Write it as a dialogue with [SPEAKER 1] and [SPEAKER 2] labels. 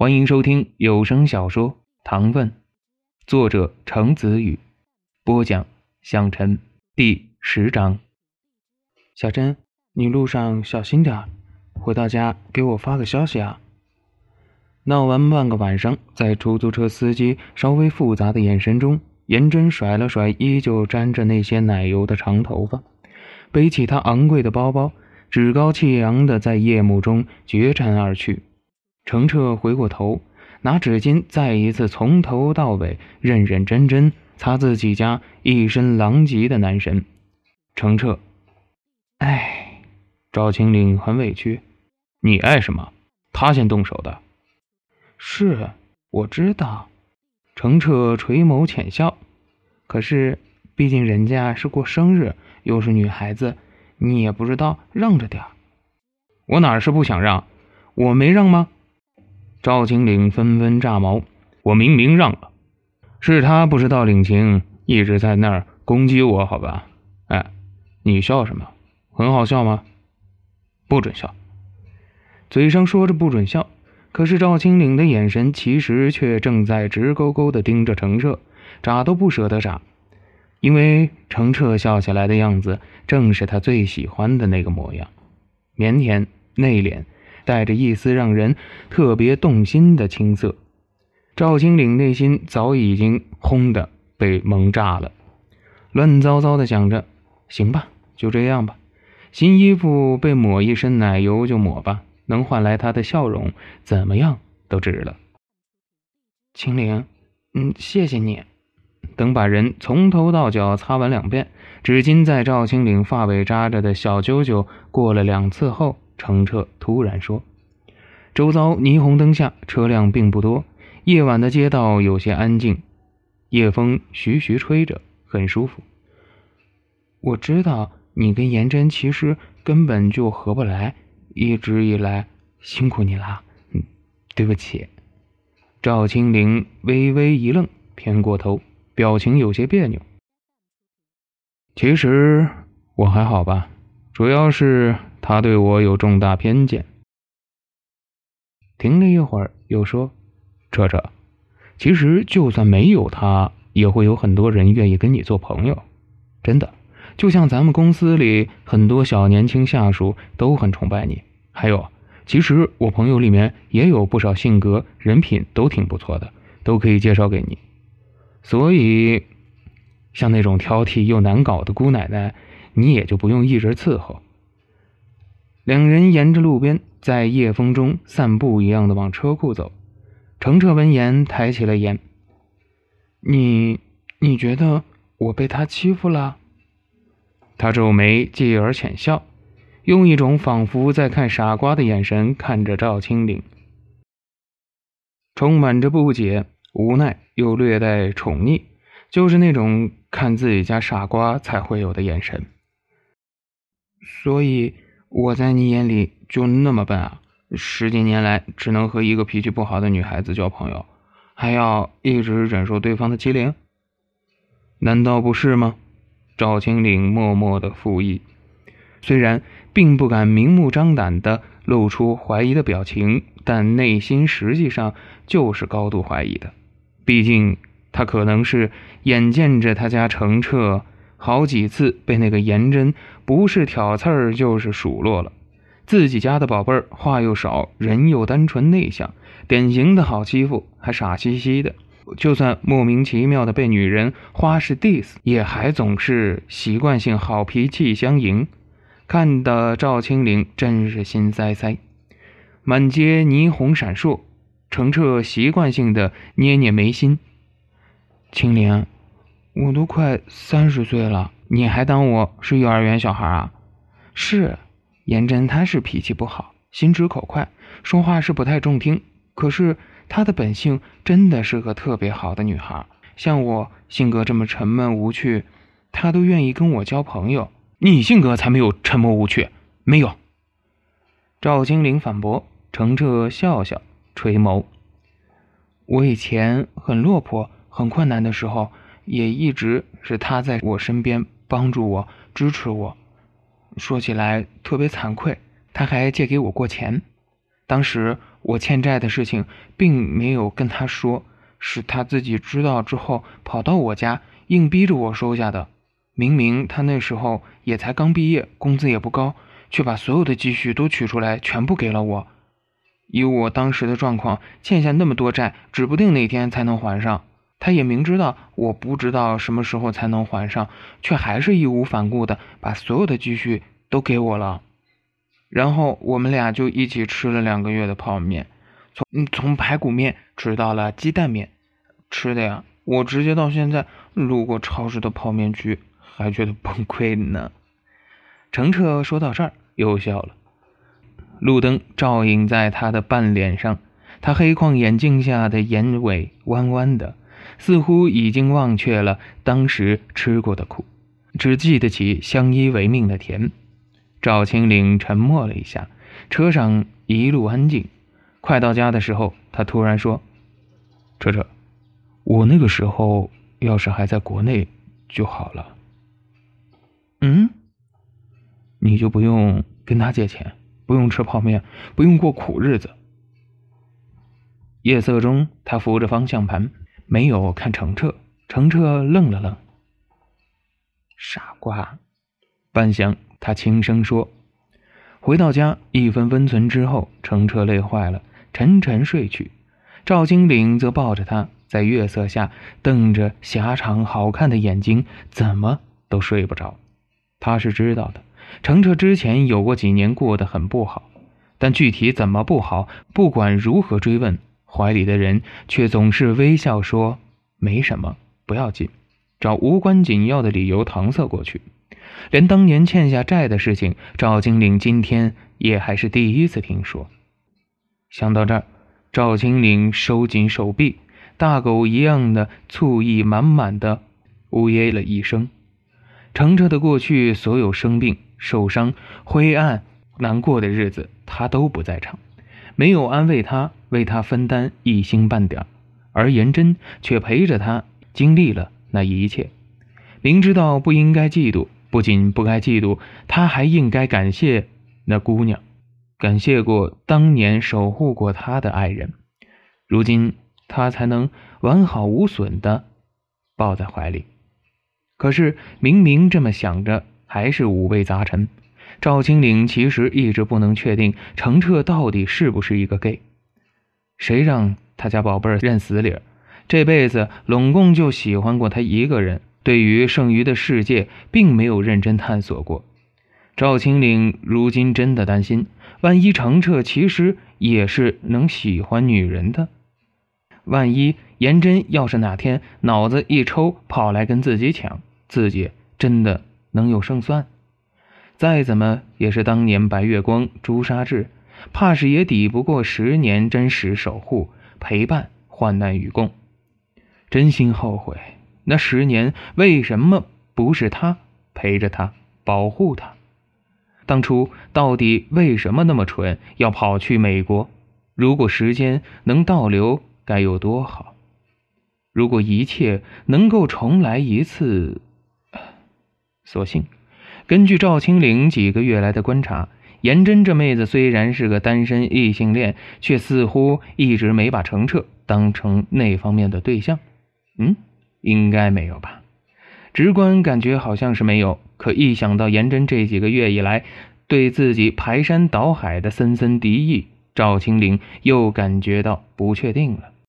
[SPEAKER 1] 欢迎收听有声小说《唐问》，作者程子宇，播讲向晨，第十章。
[SPEAKER 2] 小珍，你路上小心点儿回到家给我发个消息啊！闹完半个晚上，在出租车司机稍微复杂的眼神中，颜真甩了甩依旧沾着那些奶油的长头发，背起他昂贵的包包。趾高气扬的在夜幕中决战而去。程澈回过头，拿纸巾再一次从头到尾认认真真擦自己家一身狼藉的男神。程澈，哎，
[SPEAKER 1] 赵青岭很委屈。你爱什么？他先动手的。
[SPEAKER 2] 是，我知道。程澈垂眸浅笑。可是，毕竟人家是过生日，又是女孩子。你也不知道让着点
[SPEAKER 1] 我哪是不想让，我没让吗？赵青岭纷纷炸毛，我明明让了，是他不知道领情，一直在那儿攻击我，好吧？哎，你笑什么？很好笑吗？不准笑！
[SPEAKER 2] 嘴上说着不准笑，可是赵青岭的眼神其实却正在直勾勾的盯着程澈，眨都不舍得眨。因为程澈笑起来的样子，正是他最喜欢的那个模样，腼腆内敛，带着一丝让人特别动心的青涩。赵青岭内心早已经轰的被萌炸了，乱糟糟的想着：行吧，就这样吧，新衣服被抹一身奶油就抹吧，能换来他的笑容，怎么样都值了。青岭，嗯，谢谢你。等把人从头到脚擦完两遍，纸巾在赵青岭发尾扎着的小揪揪过了两次后，程澈突然说：“周遭霓虹灯下车辆并不多，夜晚的街道有些安静，夜风徐徐吹着，很舒服。我知道你跟颜真其实根本就合不来，一直以来辛苦你了。嗯，对不起。”赵青灵微微一愣，偏过头。表情有些别扭。其实我还好吧，主要是他对我有重大偏见。停了一会儿，又说：“彻彻，其实就算没有他，也会有很多人愿意跟你做朋友。真的，就像咱们公司里很多小年轻下属都很崇拜你。还有，其实我朋友里面也有不少性格、人品都挺不错的，都可以介绍给你。”所以，像那种挑剔又难搞的姑奶奶，你也就不用一直伺候。两人沿着路边，在夜风中散步一样的往车库走。程澈闻言抬起了眼：“你，你觉得我被他欺负了？”他皱眉，继而浅笑，用一种仿佛在看傻瓜的眼神看着赵青岭，充满着不解。无奈又略带宠溺，就是那种看自己家傻瓜才会有的眼神。所以我在你眼里就那么笨啊？十几年来只能和一个脾气不好的女孩子交朋友，还要一直忍受对方的欺凌？难道不是吗？赵青岭默默的附议，虽然并不敢明目张胆的露出怀疑的表情，但内心实际上就是高度怀疑的。毕竟，他可能是眼见着他家程澈好几次被那个颜真不是挑刺儿就是数落了。自己家的宝贝儿话又少，人又单纯内向，典型的好欺负，还傻兮兮的。就算莫名其妙的被女人花式 diss，也还总是习惯性好脾气相迎。看得赵青岭真是心塞塞，满街霓虹闪烁。程澈习惯性的捏捏眉心，青灵，我都快三十岁了，你还当我是幼儿园小孩啊？是，颜真她是脾气不好，心直口快，说话是不太中听。可是她的本性真的是个特别好的女孩，像我性格这么沉闷无趣，她都愿意跟我交朋友。
[SPEAKER 1] 你性格才没有沉默无趣，没有。
[SPEAKER 2] 赵青灵反驳，程澈笑笑。垂眸，我以前很落魄、很困难的时候，也一直是他在我身边帮助我、支持我。说起来特别惭愧，他还借给我过钱。当时我欠债的事情并没有跟他说，是他自己知道之后跑到我家，硬逼着我收下的。明明他那时候也才刚毕业，工资也不高，却把所有的积蓄都取出来，全部给了我。以我当时的状况，欠下那么多债，指不定哪天才能还上。他也明知道我不知道什么时候才能还上，却还是义无反顾的把所有的积蓄都给我了。然后我们俩就一起吃了两个月的泡面，从从排骨面吃到了鸡蛋面，吃的呀，我直接到现在路过超市的泡面区还觉得崩溃呢。程澈说到这儿又笑了，路灯照映在他的半脸上，他黑框眼镜下的眼尾弯弯的，似乎已经忘却了当时吃过的苦，只记得起相依为命的甜。赵青岭沉默了一下，车上一路安静。快到家的时候，他突然说：“车车，我那个时候要是还在国内就好了。”“嗯？你就不用跟他借钱，不用吃泡面，不用过苦日子。”夜色中，他扶着方向盘，没有看程澈。程澈愣了愣：“傻瓜。”半晌。他轻声说：“回到家，一分温存之后，程澈累坏了，沉沉睡去。赵金岭则抱着他，在月色下瞪着狭长好看的眼睛，怎么都睡不着。他是知道的，程澈之前有过几年过得很不好，但具体怎么不好，不管如何追问，怀里的人却总是微笑说：没什么，不要紧，找无关紧要的理由搪塞过去。”连当年欠下债的事情，赵青岭今天也还是第一次听说。想到这儿，赵青岭收紧手臂，大狗一样的醋意满满的呜咽了一声。程澈的过去，所有生病、受伤、灰暗、难过的日子，他都不在场，没有安慰他，为他分担一星半点而颜真却陪着他经历了那一切，明知道不应该嫉妒。不仅不该嫉妒，他还应该感谢那姑娘，感谢过当年守护过他的爱人，如今他才能完好无损的抱在怀里。可是明明这么想着，还是五味杂陈。赵青岭其实一直不能确定程澈到底是不是一个 gay，谁让他家宝贝儿认死理儿，这辈子拢共就喜欢过他一个人。对于剩余的世界，并没有认真探索过。赵青岭如今真的担心，万一程澈其实也是能喜欢女人的，万一颜真要是哪天脑子一抽跑来跟自己抢，自己真的能有胜算？再怎么也是当年白月光朱砂痣，怕是也抵不过十年真实守护陪伴患难与共。真心后悔。那十年为什么不是他陪着他保护他？当初到底为什么那么蠢，要跑去美国？如果时间能倒流，该有多好！如果一切能够重来一次，所幸，根据赵青岭几个月来的观察，颜真这妹子虽然是个单身异性恋，却似乎一直没把程澈当成那方面的对象。嗯。应该没有吧，直观感觉好像是没有。可一想到颜真这几个月以来对自己排山倒海的森森敌意，赵青岭又感觉到不确定了。